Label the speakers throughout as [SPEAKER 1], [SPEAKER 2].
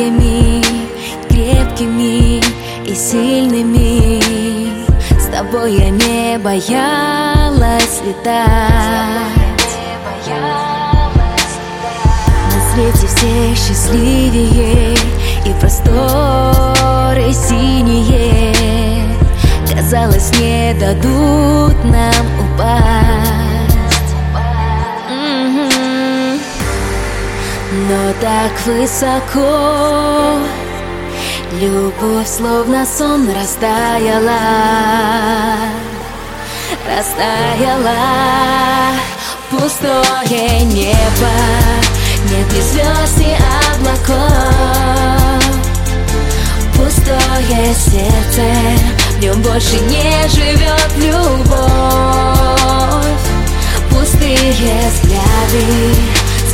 [SPEAKER 1] крыльями Крепкими и сильными. С тобой я не боялась летать. На свете все счастливее И просторы синие. Казалось, не дадут нам упасть Но так высоко. Любовь словно сон растаяла. Растаяла. Пустое небо. Нет ни звезд, ни облаков. Пустое сердце. В нем больше не живет любовь. Пустые взгляды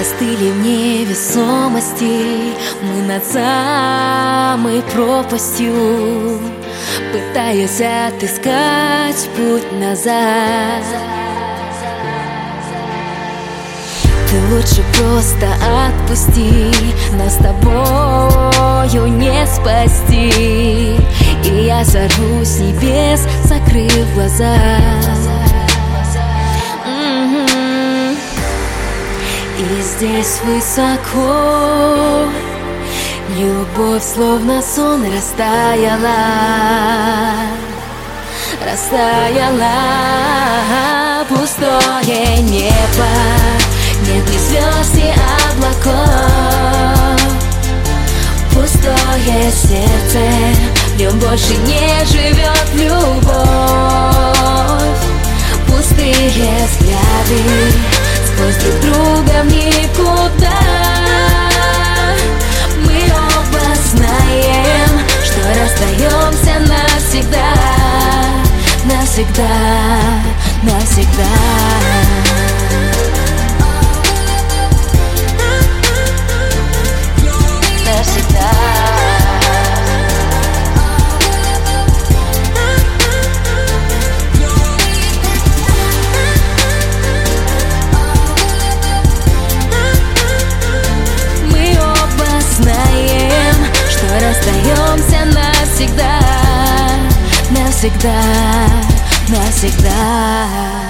[SPEAKER 1] Застыли в невесомости. Мы над самой пропастью Пытаясь отыскать путь назад. Ты лучше просто отпусти Нас с тобою не спасти. И я сорву с небес, закрыв глаза И здесь высоко? Любовь словно сон растаяла. Растаяла. Пустое небо. Нет ни звезд, ни облаков Пустое сердце. В нем больше не живет любовь. Пустые взгляды Сквозь друг друга никуда Мы оба знаем Что расстаемся навсегда Навсегда, навсегда навсегда, навсегда